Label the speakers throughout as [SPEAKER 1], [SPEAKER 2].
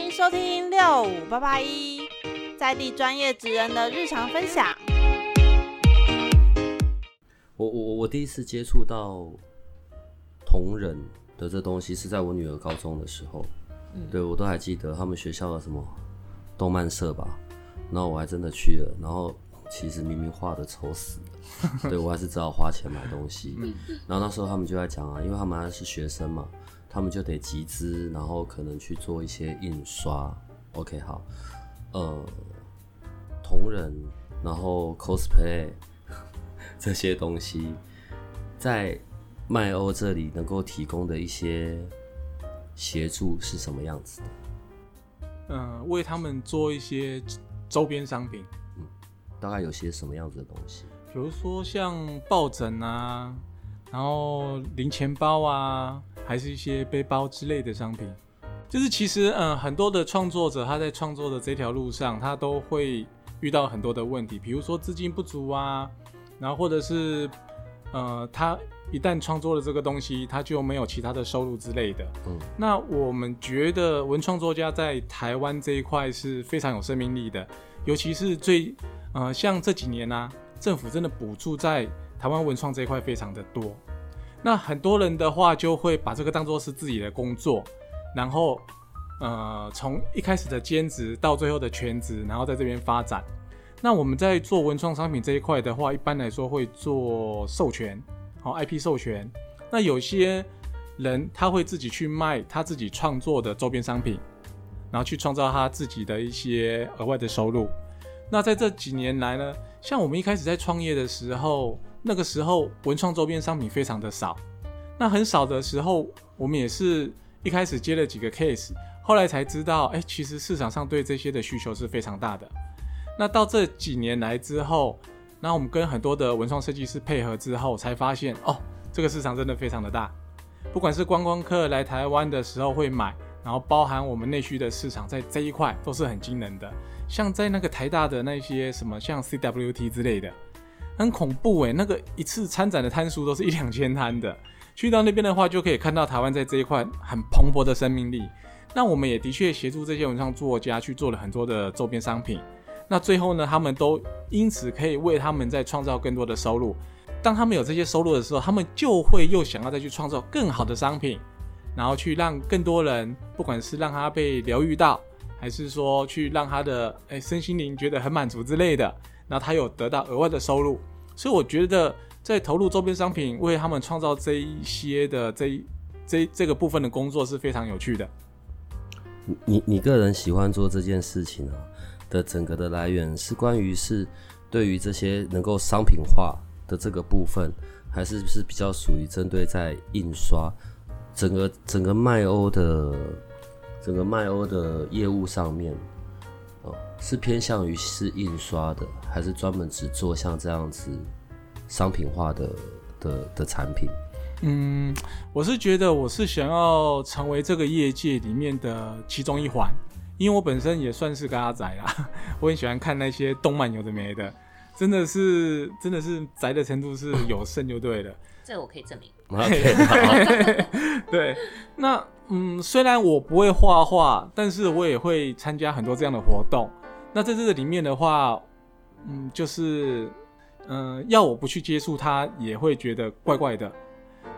[SPEAKER 1] 欢迎收听六五八八一，在地专业职人的日常分享。
[SPEAKER 2] 我我我第一次接触到同人的这东西是在我女儿高中的时候，嗯、对我都还记得他们学校的什么动漫社吧，然后我还真的去了，然后其实明明画的丑死了，对我还是只好花钱买东西。然后那时候他们就在讲啊，因为他们还是学生嘛，他们就得集资，然后可能去做一些印刷。OK，好，呃，同人，然后 cosplay。这些东西在麦欧这里能够提供的一些协助是什么样子的？
[SPEAKER 3] 嗯，为他们做一些周边商品。
[SPEAKER 2] 嗯，大概有些什么样子的东西？
[SPEAKER 3] 比如说像抱枕啊，然后零钱包啊，还是一些背包之类的商品。就是其实，嗯，很多的创作者他在创作的这条路上，他都会遇到很多的问题，比如说资金不足啊。然后或者是，呃，他一旦创作了这个东西，他就没有其他的收入之类的。嗯，那我们觉得文创作家在台湾这一块是非常有生命力的，尤其是最，呃，像这几年呢、啊，政府真的补助在台湾文创这一块非常的多。那很多人的话就会把这个当做是自己的工作，然后，呃，从一开始的兼职到最后的全职，然后在这边发展。那我们在做文创商品这一块的话，一般来说会做授权，好 IP 授权。那有些人他会自己去卖他自己创作的周边商品，然后去创造他自己的一些额外的收入。那在这几年来呢，像我们一开始在创业的时候，那个时候文创周边商品非常的少。那很少的时候，我们也是一开始接了几个 case，后来才知道，哎，其实市场上对这些的需求是非常大的。那到这几年来之后，那我们跟很多的文创设计师配合之后，才发现哦，这个市场真的非常的大。不管是观光客来台湾的时候会买，然后包含我们内需的市场，在这一块都是很惊人的。像在那个台大的那些什么，像 CWT 之类的，很恐怖诶，那个一次参展的摊数都是一两千摊的。去到那边的话，就可以看到台湾在这一块很蓬勃的生命力。那我们也的确协助这些文创作家去做了很多的周边商品。那最后呢，他们都因此可以为他们在创造更多的收入。当他们有这些收入的时候，他们就会又想要再去创造更好的商品，然后去让更多人，不管是让他被疗愈到，还是说去让他的诶身心灵觉得很满足之类的，那他有得到额外的收入。所以我觉得在投入周边商品为他们创造这一些的这这这个部分的工作是非常有趣的。
[SPEAKER 2] 你你个人喜欢做这件事情啊？的整个的来源是关于是对于这些能够商品化的这个部分，还是是比较属于针对在印刷整个整个麦欧的整个麦欧的业务上面哦，是偏向于是印刷的，还是专门只做像这样子商品化的的的产品？
[SPEAKER 3] 嗯，我是觉得我是想要成为这个业界里面的其中一环。因为我本身也算是个阿宅啦，我很喜欢看那些动漫，有的没的，真的是真的是宅的程度是有甚就对了。
[SPEAKER 4] 这我可以证明。
[SPEAKER 3] 对，那嗯，虽然我不会画画，但是我也会参加很多这样的活动。那在这个里面的话，嗯，就是嗯，要我不去接触它，也会觉得怪怪的。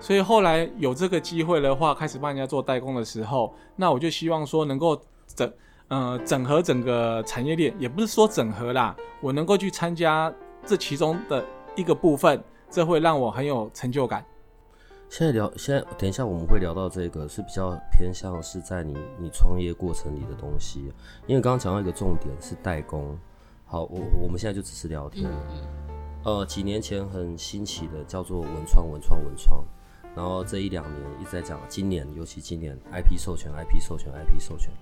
[SPEAKER 3] 所以后来有这个机会的话，开始帮人家做代工的时候，那我就希望说能够整。呃，整合整个产业链，也不是说整合啦，我能够去参加这其中的一个部分，这会让我很有成就感。
[SPEAKER 2] 现在聊，现在等一下我们会聊到这个是比较偏向是在你你创业过程里的东西，因为刚刚讲到一个重点是代工。好，我我们现在就只是聊天。呃，几年前很兴起的叫做文创，文创，文创。然后这一两年一直在讲，今年尤其今年 IP 授权，IP 授权，IP 授权，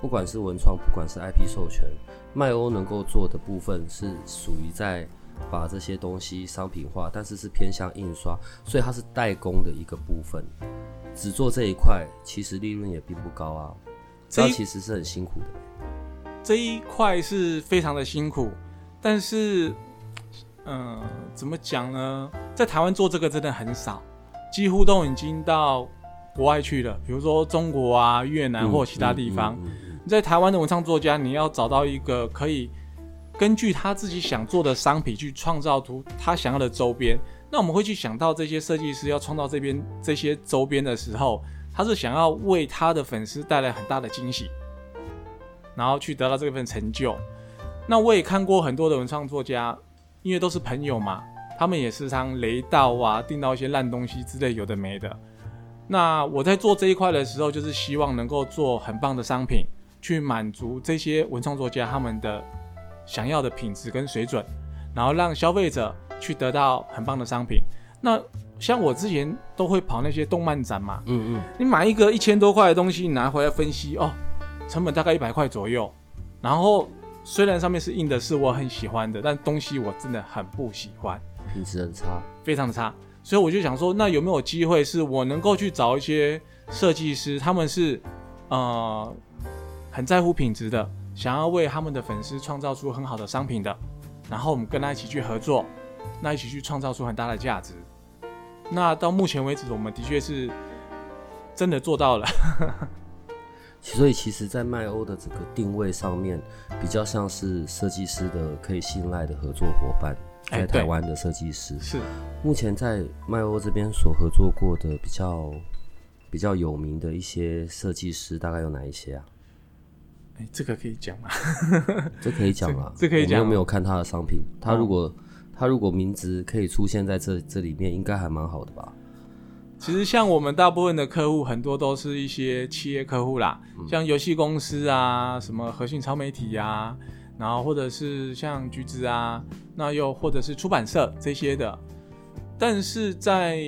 [SPEAKER 2] 不管是文创，不管是 IP 授权，麦欧能够做的部分是属于在把这些东西商品化，但是是偏向印刷，所以它是代工的一个部分，只做这一块，其实利润也并不高啊，这其实是很辛苦的。
[SPEAKER 3] 这一块是非常的辛苦，但是，嗯、呃，怎么讲呢？在台湾做这个真的很少。几乎都已经到国外去了，比如说中国啊、越南或其他地方。在台湾的文创作家，你要找到一个可以根据他自己想做的商品去创造出他想要的周边。那我们会去想到这些设计师要创造这边这些周边的时候，他是想要为他的粉丝带来很大的惊喜，然后去得到这份成就。那我也看过很多的文创作家，因为都是朋友嘛，他们也时常雷到啊，订到一些烂东西之类有的没的。那我在做这一块的时候，就是希望能够做很棒的商品，去满足这些文创作家他们的想要的品质跟水准，然后让消费者去得到很棒的商品。那像我之前都会跑那些动漫展嘛，嗯嗯，你买一个一千多块的东西，你拿回来分析哦，成本大概一百块左右，然后。虽然上面是印的是我很喜欢的，但东西我真的很不喜欢，
[SPEAKER 2] 品质很差，
[SPEAKER 3] 非常的差。所以我就想说，那有没有机会是我能够去找一些设计师，他们是呃很在乎品质的，想要为他们的粉丝创造出很好的商品的，然后我们跟他一起去合作，那一起去创造出很大的价值。那到目前为止，我们的确是真的做到了。
[SPEAKER 2] 所以，其实，在麦欧的这个定位上面，比较像是设计师的可以信赖的合作伙伴，在台湾的设计师。
[SPEAKER 3] 是。
[SPEAKER 2] 目前在麦欧这边所合作过的比较比较有名的一些设计师，大概有哪一些啊？
[SPEAKER 3] 哎，这个可以讲吗？
[SPEAKER 2] 这可以讲啊，
[SPEAKER 3] 这可以讲。我
[SPEAKER 2] 又没有看他的商品，他如果他如果名字可以出现在这这里面，应该还蛮好的吧？
[SPEAKER 3] 其实像我们大部分的客户，很多都是一些企业客户啦，嗯、像游戏公司啊，什么核心超媒体呀、啊，然后或者是像橘子啊，那又或者是出版社这些的。但是在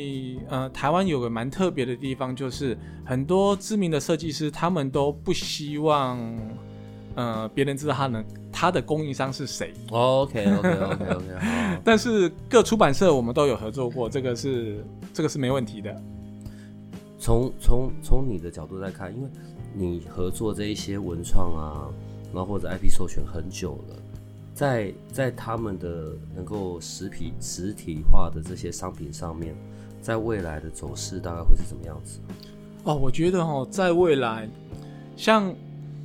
[SPEAKER 3] 呃台湾有个蛮特别的地方，就是很多知名的设计师，他们都不希望呃别人知道他能他的供应商是谁。
[SPEAKER 2] OK OK OK OK。
[SPEAKER 3] 但是各出版社我们都有合作过，这个是这个是没问题的。
[SPEAKER 2] 从从从你的角度来看，因为你合作这一些文创啊，然后或者 IP 授权很久了，在在他们的能够实体实体化的这些商品上面，在未来的走势大概会是怎么样子？
[SPEAKER 3] 哦，我觉得哦，在未来，像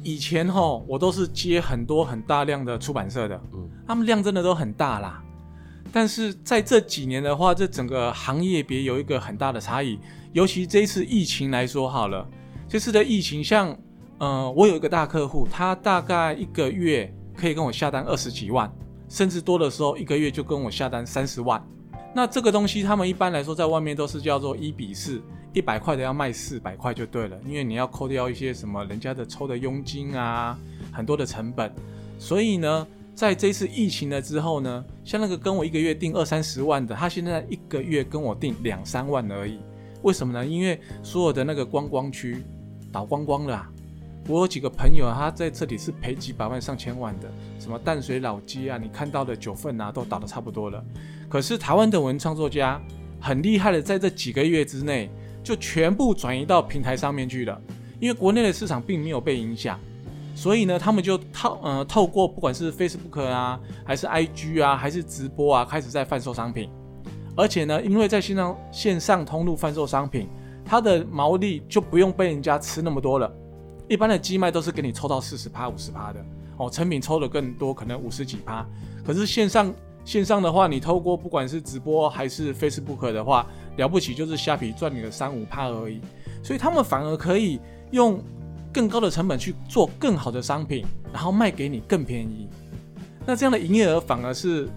[SPEAKER 3] 以前哦，我都是接很多很大量的出版社的，嗯，他们量真的都很大啦。但是在这几年的话，这整个行业别有一个很大的差异，尤其这一次疫情来说好了，这次的疫情像，呃，我有一个大客户，他大概一个月可以跟我下单二十几万，甚至多的时候一个月就跟我下单三十万。那这个东西他们一般来说在外面都是叫做一比四，一百块的要卖四百块就对了，因为你要扣掉一些什么人家的抽的佣金啊，很多的成本，所以呢。在这次疫情了之后呢，像那个跟我一个月订二三十万的，他现在一个月跟我订两三万而已。为什么呢？因为所有的那个观光区倒光光了。我有几个朋友，他在这里是赔几百万、上千万的，什么淡水老街啊，你看到的九份啊，都倒得差不多了。可是台湾的文创作家很厉害的，在这几个月之内就全部转移到平台上面去了，因为国内的市场并没有被影响。所以呢，他们就透呃透过不管是 Facebook 啊，还是 IG 啊，还是直播啊，开始在贩售商品。而且呢，因为在线上线上通路贩售商品，它的毛利就不用被人家吃那么多了。一般的寄卖都是给你抽到四十趴、五十趴的哦，成品抽的更多，可能五十几趴。可是线上线上的话，你透过不管是直播还是 Facebook 的话，了不起就是虾皮赚你的三五趴而已。所以他们反而可以用。更高的成本去做更好的商品，然后卖给你更便宜，那这样的营业额反而是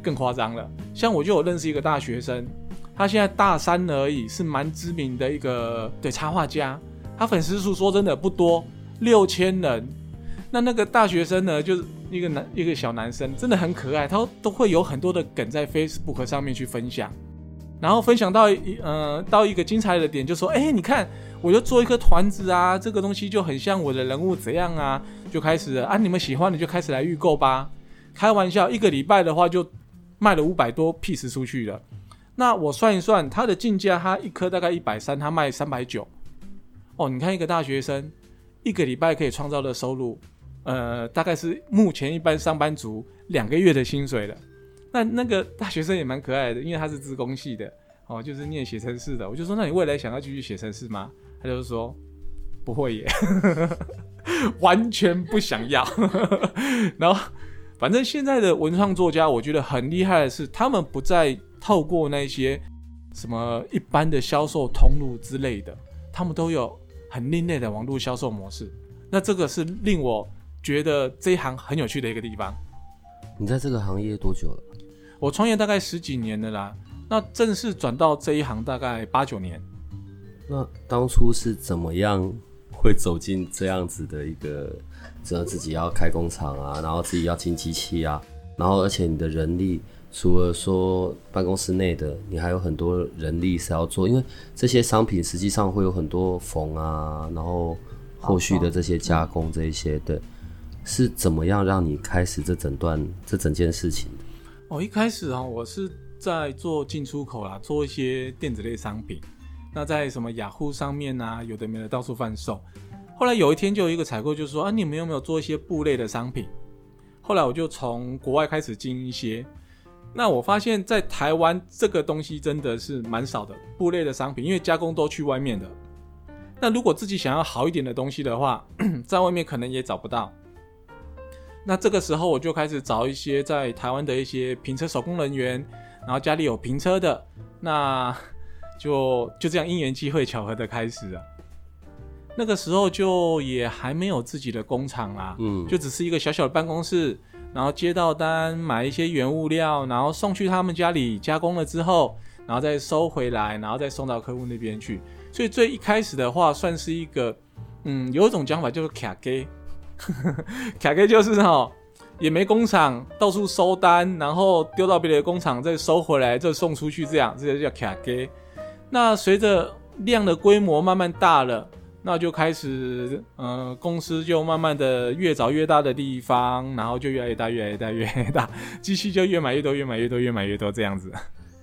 [SPEAKER 3] 更夸张了。像我就有认识一个大学生，他现在大三而已，是蛮知名的一个对插画家，他粉丝数说真的不多，六千人。那那个大学生呢，就是一个男一个小男生，真的很可爱，他都会有很多的梗在 Facebook 上面去分享，然后分享到一呃到一个精彩的点，就说：“哎，你看。”我就做一颗团子啊，这个东西就很像我的人物怎样啊，就开始啊，你们喜欢的就开始来预购吧。开玩笑，一个礼拜的话就卖了五百多 piece 出去了。那我算一算，他的进价，他一颗大概一百三，他卖三百九。哦，你看一个大学生一个礼拜可以创造的收入，呃，大概是目前一般上班族两个月的薪水了。那那个大学生也蛮可爱的，因为他是自工系的，哦，就是念写程式的。我就说，那你未来想要继续写程式吗？他就说，不会耶，完全不想要。然后，反正现在的文创作家，我觉得很厉害的是，他们不再透过那些什么一般的销售通路之类的，他们都有很另类的网络销售模式。那这个是令我觉得这一行很有趣的一个地方。
[SPEAKER 2] 你在这个行业多久了？
[SPEAKER 3] 我创业大概十几年了啦。那正式转到这一行大概八九年。
[SPEAKER 2] 那当初是怎么样会走进这样子的一个，这自己要开工厂啊，然后自己要进机器啊，然后而且你的人力除了说办公室内的，你还有很多人力是要做，因为这些商品实际上会有很多缝啊，然后后续的这些加工这一些的，是怎么样让你开始这整段这整件事情？
[SPEAKER 3] 哦，一开始啊，我是在做进出口啦，做一些电子类商品。那在什么雅虎上面啊，有的没的到处贩售。后来有一天就有一个采购就说啊，你们有没有做一些布类的商品？后来我就从国外开始进一些。那我发现，在台湾这个东西真的是蛮少的布类的商品，因为加工都去外面的。那如果自己想要好一点的东西的话，在外面可能也找不到。那这个时候我就开始找一些在台湾的一些评车手工人员，然后家里有评车的那。就就这样因缘机会巧合的开始了。那个时候就也还没有自己的工厂啦，嗯，就只是一个小小的办公室，然后接到单，买一些原物料，然后送去他们家里加工了之后，然后再收回来，然后再送到客户那边去。所以最一开始的话，算是一个，嗯，有一种讲法就是卡给，卡给就是哈，也没工厂，到处收单，然后丢到别的工厂再收回来，再送出去，这样这就叫卡给。那随着量的规模慢慢大了，那就开始，呃，公司就慢慢的越找越大的地方，然后就越来越大，越来越大，越来越大，机器就越买越多，越买越多，越买越多这样子。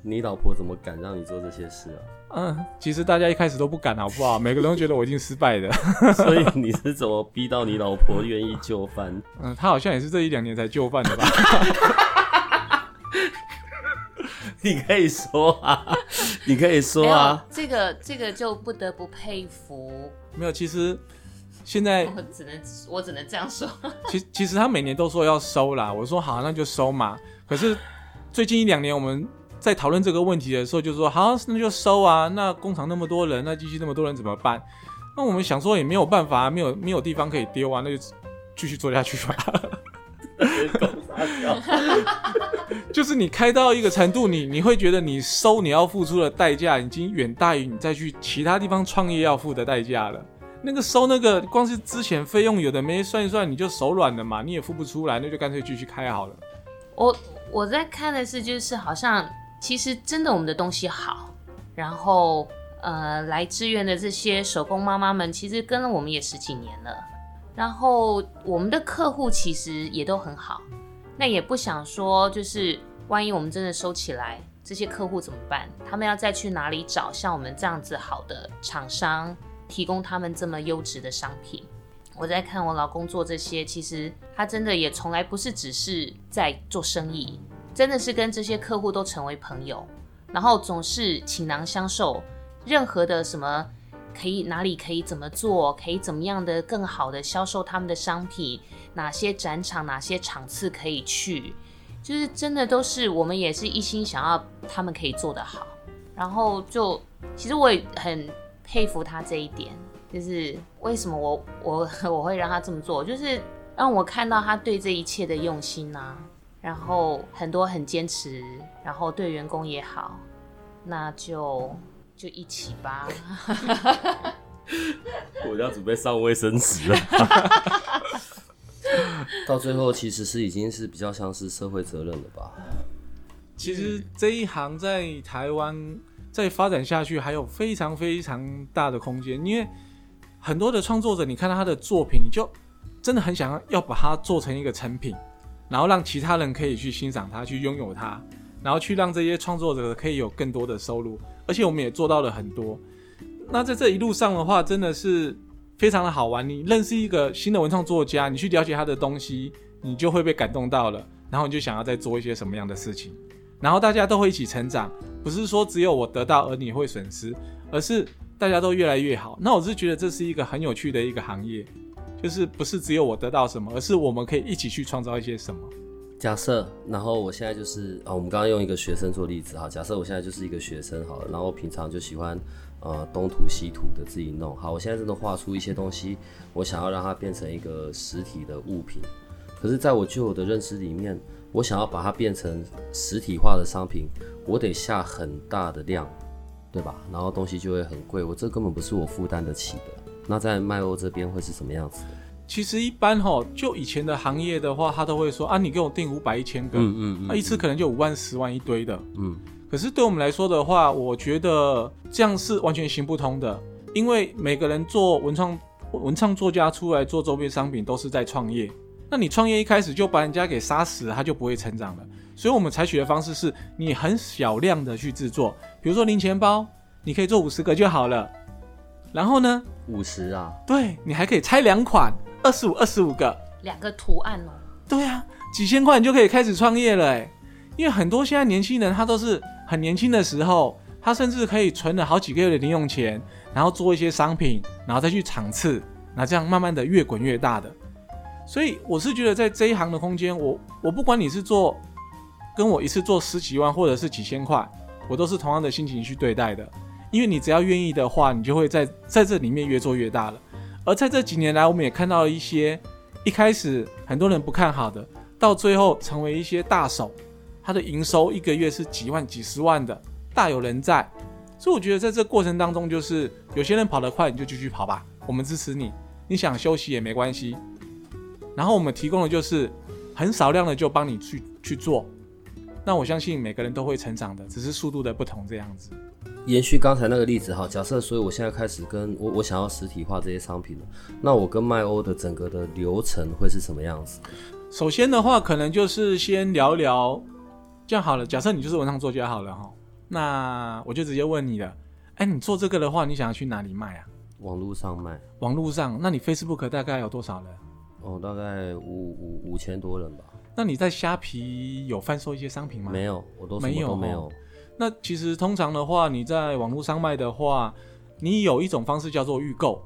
[SPEAKER 2] 你老婆怎么敢让你做这些事啊？
[SPEAKER 3] 嗯，其实大家一开始都不敢，好不好？每个人都觉得我已经失败了。
[SPEAKER 2] 所以你是怎么逼到你老婆愿意就范？
[SPEAKER 3] 嗯，她好像也是这一两年才就范的吧。
[SPEAKER 2] 你可以说啊，你可以说啊，
[SPEAKER 4] 这个这个就不得不佩服。
[SPEAKER 3] 没有，其实现在
[SPEAKER 4] 我只能我只能这样说。
[SPEAKER 3] 其其实他每年都说要收啦，我说好，那就收嘛。可是最近一两年我们在讨论这个问题的时候，就说好，那就收啊。那工厂那么多人，那机器那么多人怎么办？那我们想说也没有办法，没有没有地方可以丢啊，那就继续做下去吧。就是你开到一个程度，你你会觉得你收你要付出的代价已经远大于你再去其他地方创业要付的代价了。那个收那个光是之前费用有的没算一算，你就手软了嘛，你也付不出来，那就干脆继续开好了。
[SPEAKER 4] 我我在看的是，就是好像其实真的我们的东西好，然后呃来支援的这些手工妈妈们，其实跟了我们也十几年了。然后我们的客户其实也都很好，那也不想说，就是万一我们真的收起来，这些客户怎么办？他们要再去哪里找像我们这样子好的厂商，提供他们这么优质的商品？我在看我老公做这些，其实他真的也从来不是只是在做生意，真的是跟这些客户都成为朋友，然后总是倾囊相授，任何的什么。可以哪里可以怎么做？可以怎么样的更好的销售他们的商品？哪些展场、哪些场次可以去？就是真的都是我们也是一心想要他们可以做得好。然后就其实我也很佩服他这一点，就是为什么我我 我会让他这么做，就是让我看到他对这一切的用心啊。然后很多很坚持，然后对员工也好，那就。就一起吧。
[SPEAKER 2] 我要准备上卫生纸了。到最后，其实是已经是比较像是社会责任了吧？
[SPEAKER 3] 其实这一行在台湾再发展下去，还有非常非常大的空间。因为很多的创作者，你看到他的作品，你就真的很想要要把它做成一个成品，然后让其他人可以去欣赏它，去拥有它，然后去让这些创作者可以有更多的收入。而且我们也做到了很多。那在这一路上的话，真的是非常的好玩。你认识一个新的文创作家，你去了解他的东西，你就会被感动到了，然后你就想要再做一些什么样的事情。然后大家都会一起成长，不是说只有我得到而你会损失，而是大家都越来越好。那我是觉得这是一个很有趣的一个行业，就是不是只有我得到什么，而是我们可以一起去创造一些什么。
[SPEAKER 2] 假设，然后我现在就是啊，我们刚刚用一个学生做例子哈。假设我现在就是一个学生好了，然后平常就喜欢呃东涂西涂的自己弄。好，我现在真的画出一些东西，我想要让它变成一个实体的物品。可是，在我旧有的认知里面，我想要把它变成实体化的商品，我得下很大的量，对吧？然后东西就会很贵，我这根本不是我负担得起的。那在麦欧这边会是什么样子？
[SPEAKER 3] 其实一般哈，就以前的行业的话，他都会说啊，你给我订五百、一千个，嗯嗯，那、嗯、一次可能就五万、十万一堆的，嗯。可是对我们来说的话，我觉得这样是完全行不通的，因为每个人做文创文创作家出来做周边商品都是在创业，那你创业一开始就把人家给杀死了，他就不会成长了。所以我们采取的方式是你很小量的去制作，比如说零钱包，你可以做五十个就好了。然后呢？
[SPEAKER 2] 五十啊？
[SPEAKER 3] 对，你还可以拆两款。二十五，二十五个，
[SPEAKER 4] 两个图案哦。
[SPEAKER 3] 对啊，几千块你就可以开始创业了哎。因为很多现在年轻人，他都是很年轻的时候，他甚至可以存了好几个月的零用钱，然后做一些商品，然后再去场次，那这样慢慢的越滚越大的。所以我是觉得在这一行的空间，我我不管你是做跟我一次做十几万或者是几千块，我都是同样的心情去对待的。因为你只要愿意的话，你就会在在这里面越做越大了。而在这几年来，我们也看到了一些一开始很多人不看好的，到最后成为一些大手，他的营收一个月是几万、几十万的，大有人在。所以我觉得在这过程当中，就是有些人跑得快，你就继续跑吧，我们支持你。你想休息也没关系。然后我们提供的就是很少量的，就帮你去去做。那我相信每个人都会成长的，只是速度的不同这样子。
[SPEAKER 2] 延续刚才那个例子哈，假设所以我现在开始跟我我想要实体化这些商品了，那我跟麦欧的整个的流程会是什么样子？
[SPEAKER 3] 首先的话，可能就是先聊聊，这样好了。假设你就是文创作家好了哈，那我就直接问你了，哎、欸，你做这个的话，你想要去哪里卖啊？
[SPEAKER 2] 网络上卖。
[SPEAKER 3] 网络上？那你 Facebook 大概有多少人？
[SPEAKER 2] 哦，大概五五五千多人吧。
[SPEAKER 3] 那你在虾皮有贩售一些商品吗？
[SPEAKER 2] 没有，我都什么都没有。
[SPEAKER 3] 那其实通常的话，你在网络上卖的话，你有一种方式叫做预购。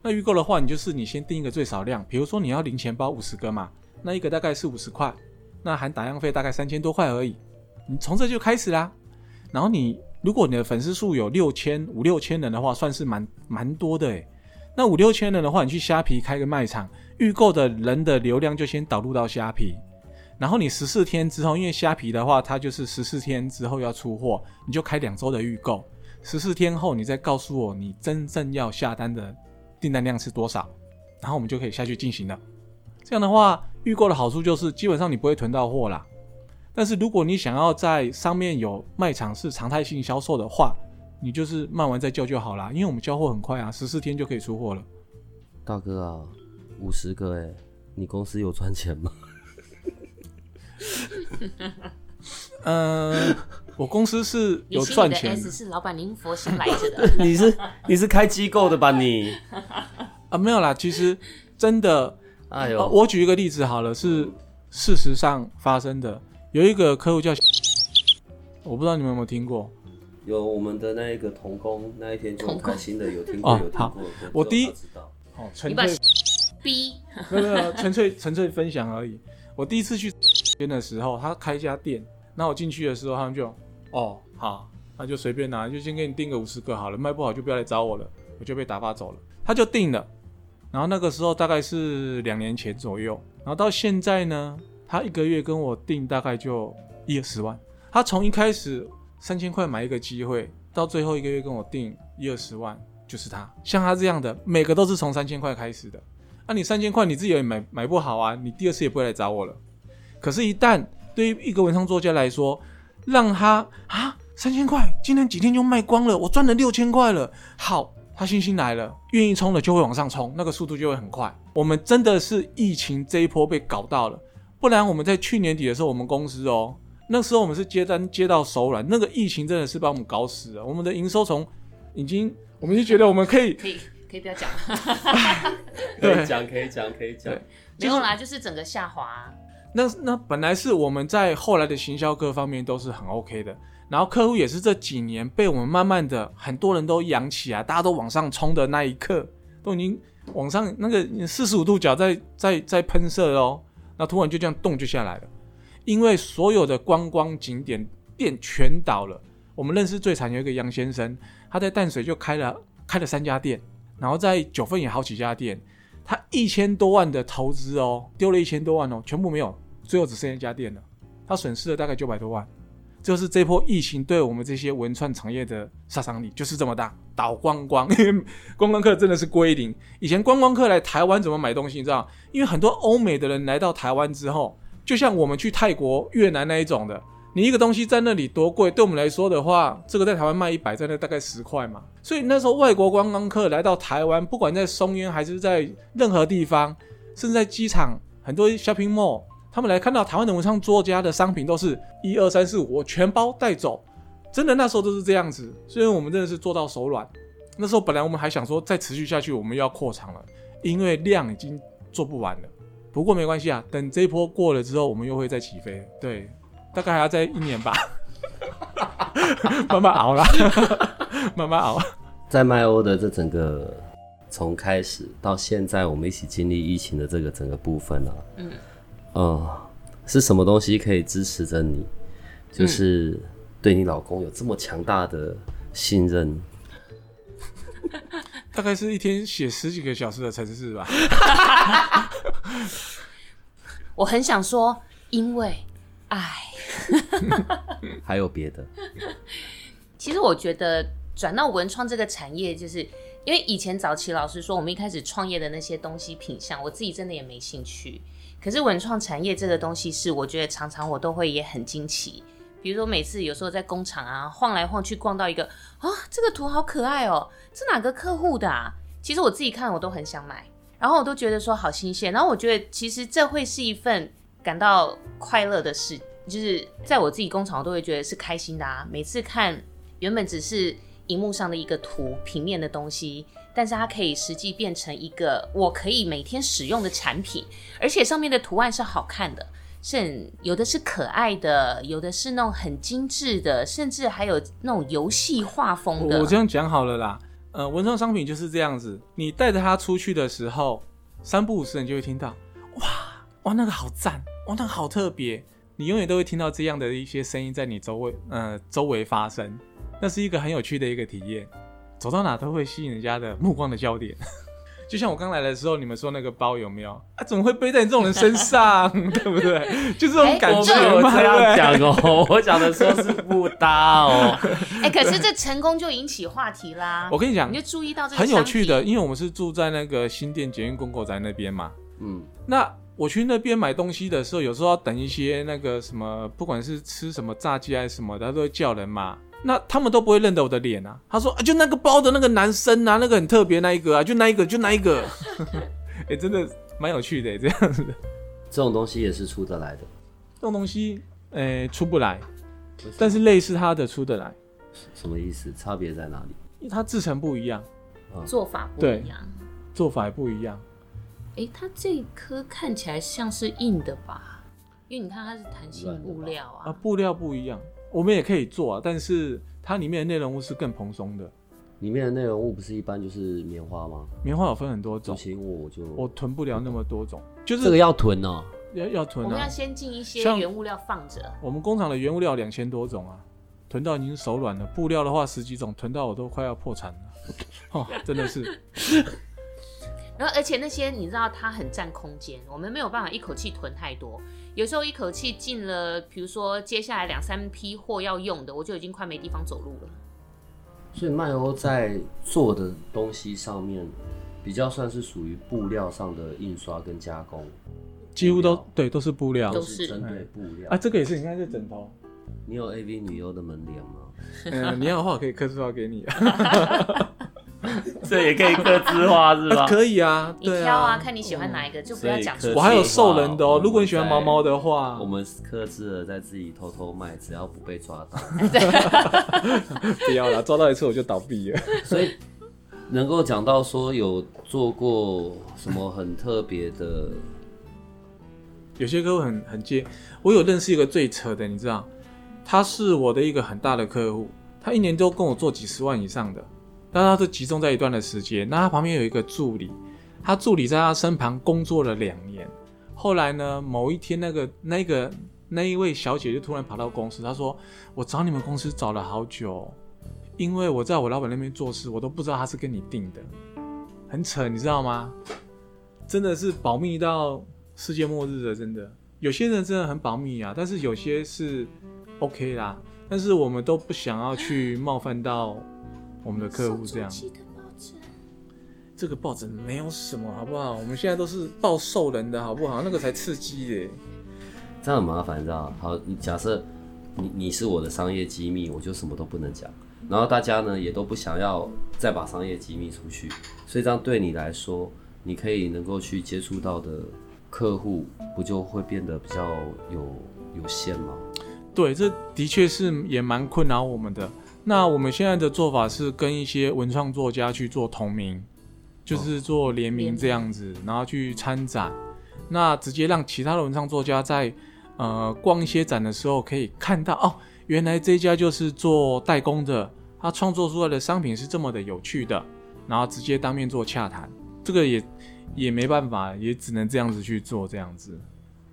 [SPEAKER 3] 那预购的话，你就是你先订一个最少量，比如说你要零钱包五十个嘛，那一个大概是五十块，那含打样费大概三千多块而已。你从这就开始啦。然后你如果你的粉丝数有六千五六千人的话，算是蛮蛮多的诶。那五六千人的话，你去虾皮开个卖场，预购的人的流量就先导入到虾皮。然后你十四天之后，因为虾皮的话，它就是十四天之后要出货，你就开两周的预购。十四天后，你再告诉我你真正要下单的订单量是多少，然后我们就可以下去进行了。这样的话，预购的好处就是基本上你不会囤到货啦。但是如果你想要在上面有卖场是常态性销售的话，你就是卖完再叫就好啦，因为我们交货很快啊，十四天就可以出货了。
[SPEAKER 2] 大哥啊，五十个诶，你公司有赚 钱吗？
[SPEAKER 3] 嗯，我公司是有赚钱。
[SPEAKER 4] S 是老板您佛心来着的。
[SPEAKER 2] 你是你是开机构的吧你？
[SPEAKER 3] 啊，没有啦，其实真的，
[SPEAKER 2] 哎呦，
[SPEAKER 3] 我举一个例子好了，是事实上发生的。有一个客户叫，我不知道你们有没有听过？
[SPEAKER 2] 有我们的那一个童工那一天就很开心的有听过有听过。
[SPEAKER 3] 我第一，哦，纯粹
[SPEAKER 4] B，
[SPEAKER 3] 没有没有，纯粹纯粹分享而已。我第一次去店的时候，他开一家店，那我进去的时候，他们就，哦，好，那就随便拿，就先给你订个五十个好了，卖不好就不要来找我了，我就被打发走了。他就订了，然后那个时候大概是两年前左右，然后到现在呢，他一个月跟我订大概就一二十万。他从一开始三千块买一个机会，到最后一个月跟我订一二十万，就是他。像他这样的，每个都是从三千块开始的。那、啊、你三千块，你自己也买买不好啊，你第二次也不会来找我了。可是，一旦对于一个文创作家来说，让他啊三千块，今天几天就卖光了，我赚了六千块了。好，他信心来了，愿意冲了就会往上冲，那个速度就会很快。我们真的是疫情这一波被搞到了，不然我们在去年底的时候，我们公司哦，那时候我们是接单接到手软，那个疫情真的是把我们搞死了。我们的营收从已经，我们就觉得我们可以。
[SPEAKER 4] 可以可以不要讲，
[SPEAKER 2] 可以讲，可以讲，可以讲。
[SPEAKER 4] 没有啦，就是整个下滑。
[SPEAKER 3] 那那本来是我们在后来的行销各方面都是很 OK 的，然后客户也是这几年被我们慢慢的很多人都养起来，大家都往上冲的那一刻，都已经往上那个四十五度角在在在喷射哦，那突然就这样动就下来了，因为所有的观光景点店全倒了。我们认识最惨有一个杨先生，他在淡水就开了开了三家店，然后在九份也好几家店，他一千多万的投资哦，丢了一千多万哦，全部没有，最后只剩一家店了，他损失了大概九百多万。就是这波疫情对我们这些文创产业的杀伤力就是这么大，倒光光，因 为观光客真的是归零。以前观光客来台湾怎么买东西，你知道？因为很多欧美的人来到台湾之后，就像我们去泰国、越南那一种的，你一个东西在那里多贵，对我们来说的话，这个在台湾卖一百，在那大概十块嘛。所以那时候外国观光客来到台湾，不管在松烟还是在任何地方，甚至在机场，很多 shopping mall。他们来看到台湾的文创作家的商品，都是一二三四五，我全包带走。真的那时候都是这样子，所以我们真的是做到手软。那时候本来我们还想说再持续下去，我们要扩厂了，因为量已经做不完了。不过没关系啊，等这一波过了之后，我们又会再起飞。对，大概还要再一年吧，慢慢熬啦，慢慢熬。
[SPEAKER 2] 在麦欧的这整个从开始到现在，我们一起经历疫情的这个整个部分啊，嗯。呃，是什么东西可以支持着你？就是对你老公有这么强大的信任。
[SPEAKER 3] 大概是一天写十几个小时的程式吧。
[SPEAKER 4] 我很想说，因为爱。
[SPEAKER 2] 还有别的？
[SPEAKER 4] 其实我觉得转到文创这个产业，就是因为以前早期老师说，我们一开始创业的那些东西品相，我自己真的也没兴趣。可是文创产业这个东西是，我觉得常常我都会也很惊奇。比如说每次有时候在工厂啊晃来晃去，逛到一个啊，这个图好可爱哦，这哪个客户的啊？其实我自己看我都很想买，然后我都觉得说好新鲜。然后我觉得其实这会是一份感到快乐的事，就是在我自己工厂我都会觉得是开心的啊。每次看原本只是荧幕上的一个图平面的东西。但是它可以实际变成一个我可以每天使用的产品，而且上面的图案是好看的，是有的是可爱的，有的是那种很精致的，甚至还有那种游戏画风的。
[SPEAKER 3] 我这样讲好了啦，呃，文创商品就是这样子，你带着它出去的时候，三不五时你就会听到，哇哇那个好赞，哇那个好特别，你永远都会听到这样的一些声音在你周围，呃，周围发生，那是一个很有趣的一个体验。走到哪都会吸引人家的目光的焦点，就像我刚来的时候，你们说那个包有没有啊？怎么会背在你这种人身上，对不对？就这种感觉
[SPEAKER 2] 嘛。我这样讲哦，我讲的说是不搭哦。
[SPEAKER 4] 哎、欸，可是这成功就引起话题啦。
[SPEAKER 3] 我跟你讲，
[SPEAKER 4] 你就注意到这个
[SPEAKER 3] 很有趣的，因为我们是住在那个新店捷运公购宅那边嘛。嗯，那我去那边买东西的时候，有时候要等一些那个什么，不管是吃什么炸鸡还是什么的，他都会叫人嘛。那他们都不会认得我的脸啊！他说啊，就那个包的那个男生啊，那个很特别那一个啊，就那一个，就那一个。哎、欸，真的蛮有趣的，这样子的。
[SPEAKER 2] 这种东西也是出得来的。
[SPEAKER 3] 这种东西，哎、欸，出不来。但是类似他的出得来。
[SPEAKER 2] 什么意思？差别在哪里？
[SPEAKER 3] 因为它制成不一样，
[SPEAKER 4] 做法不一样，
[SPEAKER 3] 做法也不一样。
[SPEAKER 4] 哎、欸，它这颗看起来像是硬的吧？因为你看它是弹性布料啊。
[SPEAKER 3] 啊，布料不一样。我们也可以做啊，但是它里面的内容物是更蓬松的。
[SPEAKER 2] 里面的内容物不是一般就是棉花吗？
[SPEAKER 3] 棉花有分很多种，
[SPEAKER 2] 我就
[SPEAKER 3] 我囤不了那么多种，就是
[SPEAKER 2] 这个要囤哦，
[SPEAKER 3] 要要囤啊。
[SPEAKER 4] 我们要先进一些原物料放着。
[SPEAKER 3] 我们工厂的原物料两千多种啊，囤到已经手软了。布料的话十几种，囤到我都快要破产了。哦，真的是。
[SPEAKER 4] 然后而且那些你知道它很占空间，我们没有办法一口气囤太多。有时候一口气进了，比如说接下来两三批货要用的，我就已经快没地方走路了。
[SPEAKER 2] 所以麦欧在做的东西上面，比较算是属于布料上的印刷跟加工，
[SPEAKER 3] 几乎都对，都是布料，
[SPEAKER 2] 都是针对布料。
[SPEAKER 3] 啊，这个也是，你看这枕头，
[SPEAKER 2] 你有 AV 女优的门脸吗？
[SPEAKER 3] 嗯，你要的话我可以刻字化给你。
[SPEAKER 2] 这也可以客制化是吧？
[SPEAKER 3] 可以啊，
[SPEAKER 4] 你挑啊，看你喜欢哪一个，就不要讲出来。
[SPEAKER 3] 我还有兽人的哦，如果你喜欢毛毛的话，
[SPEAKER 2] 我们克制了在自己偷偷卖，只要不被抓到。
[SPEAKER 3] 不要啦，抓到一次我就倒闭了。
[SPEAKER 2] 所以能够讲到说有做过什么很特别的，
[SPEAKER 3] 有些客户很很接。我有认识一个最扯的，你知道，他是我的一个很大的客户，他一年都跟我做几十万以上的，但他都集中在一段的时间。那他旁边有一个助理，他助理在他身旁工作了两年。后来呢，某一天那个那个那一位小姐就突然跑到公司，她说：“我找你们公司找了好久，因为我在我老板那边做事，我都不知道他是跟你定的，很扯，你知道吗？真的是保密到世界末日了，真的。有些人真的很保密啊，但是有些是。” OK 啦，但是我们都不想要去冒犯到我们的客户，这样。这个抱枕没有什么，好不好？我们现在都是抱兽人的，好不好？那个才刺激耶。
[SPEAKER 2] 这样很麻烦，你知道？好，你假设你你是我的商业机密，我就什么都不能讲。然后大家呢也都不想要再把商业机密出去，所以这样对你来说，你可以能够去接触到的客户，不就会变得比较有有限吗？
[SPEAKER 3] 对，这的确是也蛮困扰我们的。那我们现在的做法是跟一些文创作家去做同名，就是做联名这样子，然后去参展。那直接让其他的文创作家在呃逛一些展的时候可以看到哦，原来这家就是做代工的，他创作出来的商品是这么的有趣的，然后直接当面做洽谈。这个也也没办法，也只能这样子去做这样子。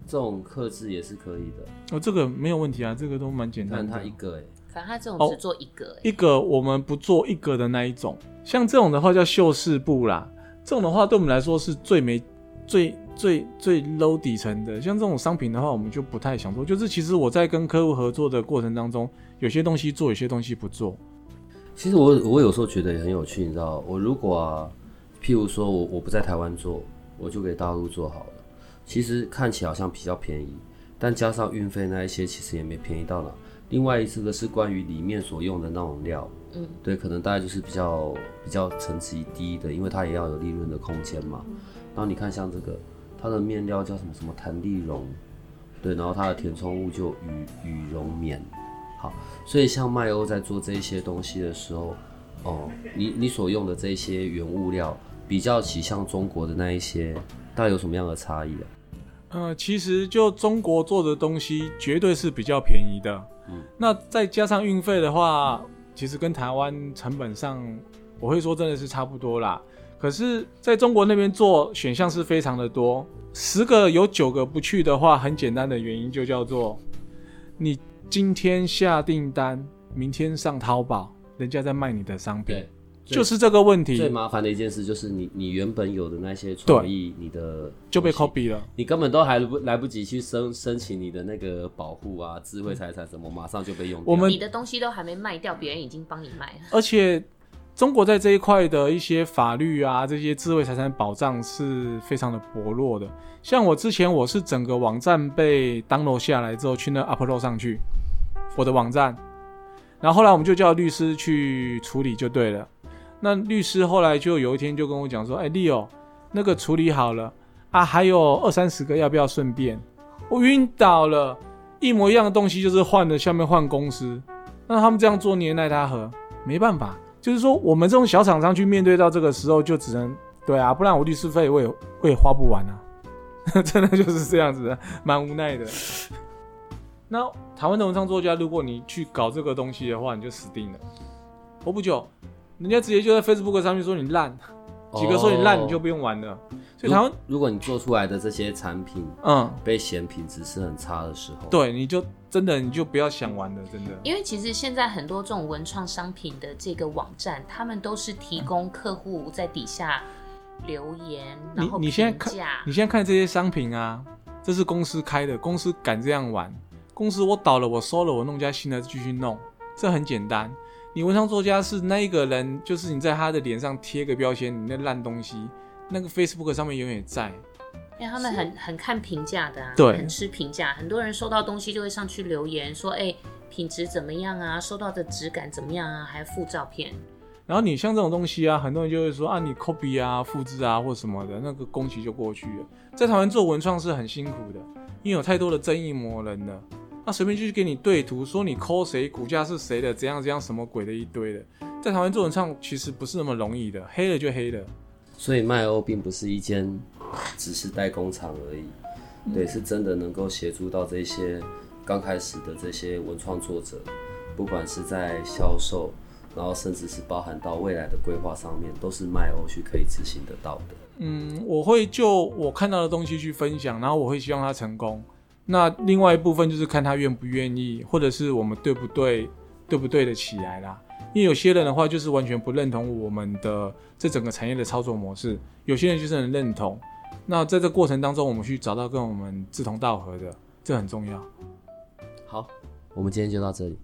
[SPEAKER 2] 这种克制也是可以的
[SPEAKER 3] 哦，这个没有问题啊，这个都蛮简单的。
[SPEAKER 2] 但他一个哎，
[SPEAKER 4] 反正他这种只做一个
[SPEAKER 3] 一个我们不做一个的那一种，像这种的话叫绣饰布啦，这种的话对我们来说是最没、最最最 low 底层的。像这种商品的话，我们就不太想做。就是其实我在跟客户合作的过程当中，有些东西做，有些东西不做。
[SPEAKER 2] 其实我我有时候觉得也很有趣，你知道，我如果啊，譬如说我我不在台湾做，我就给大陆做好了。其实看起来好像比较便宜，但加上运费那一些，其实也没便宜到哪。另外一次的是关于里面所用的那种料，嗯，对，可能大概就是比较比较层级低的，因为它也要有利润的空间嘛。然后你看像这个，它的面料叫什么什么弹力绒，对，然后它的填充物就羽羽绒棉。好，所以像麦欧在做这些东西的时候，哦，你你所用的这些原物料，比较起像中国的那一些，大概有什么样的差异啊？
[SPEAKER 3] 呃，其实就中国做的东西绝对是比较便宜的。嗯，那再加上运费的话，其实跟台湾成本上，我会说真的是差不多啦。可是在中国那边做选项是非常的多，十个有九个不去的话，很简单的原因就叫做你今天下订单，明天上淘宝，人家在卖你的商品。就是这个问题，
[SPEAKER 2] 最麻烦的一件事就是你你原本有的那些创意，你的
[SPEAKER 3] 就被 copy 了，
[SPEAKER 2] 你根本都还不来不及去申申请你的那个保护啊，智慧财产什么，马上就被用掉。
[SPEAKER 3] 我们
[SPEAKER 4] 你的东西都还没卖掉，别人已经帮你卖了。
[SPEAKER 3] 而且中国在这一块的一些法律啊，这些智慧财产保障是非常的薄弱的。像我之前我是整个网站被 download 下来之后去那 upload 上去我的网站，然后后来我们就叫律师去处理就对了。那律师后来就有一天就跟我讲说：“哎，Leo，那个处理好了啊，还有二三十个，要不要顺便？”我晕倒了，一模一样的东西就是换了下面换公司，那他们这样做你也奈他何？没办法，就是说我们这种小厂商去面对到这个时候，就只能对啊，不然我律师费我也我也花不完啊，真的就是这样子，蛮无奈的。那台湾的文创作家，如果你去搞这个东西的话，你就死定了。活不久。人家直接就在 Facebook 上面说你烂，几个说你烂，你就不用玩了。哦、所以台湾，
[SPEAKER 2] 如果你做出来的这些产品，嗯，被嫌品质是很差的时候，
[SPEAKER 3] 对，你就真的你就不要想玩了，真的。
[SPEAKER 4] 因为其实现在很多这种文创商品的这个网站，他们都是提供客户在底下留言，嗯、然后
[SPEAKER 3] 你你现在看，你现在看这些商品啊，这是公司开的，公司敢这样玩，公司我倒了，我收了，我弄家新的继续弄，这很简单。你文创作家是那一个人，就是你在他的脸上贴个标签，你那烂东西，那个 Facebook 上面永远在。
[SPEAKER 4] 因为他们很很看评价的啊，
[SPEAKER 3] 对，
[SPEAKER 4] 很吃评价。很多人收到东西就会上去留言说，哎、欸，品质怎么样啊？收到的质感怎么样啊？还附照片。
[SPEAKER 3] 然后你像这种东西啊，很多人就会说啊，你 copy 啊、复制啊或什么的，那个工期就过去了。在台湾做文创是很辛苦的，因为有太多的争议魔人了。那随便就去给你对图，说你抠谁，股价是谁的，怎样怎样，什么鬼的一堆的，在台湾做文创其实不是那么容易的，黑了就黑了。
[SPEAKER 2] 所以麦欧并不是一间只是代工厂而已，对，是真的能够协助到这些刚开始的这些文创作者，不管是在销售，然后甚至是包含到未来的规划上面，都是麦欧去可以执行得到的。
[SPEAKER 3] 嗯，我会就我看到的东西去分享，然后我会希望他成功。那另外一部分就是看他愿不愿意，或者是我们对不对，对不对得起来啦。因为有些人的话就是完全不认同我们的这整个产业的操作模式，有些人就是很认同。那在这过程当中，我们去找到跟我们志同道合的，这很重要。
[SPEAKER 2] 好，我们今天就到这里。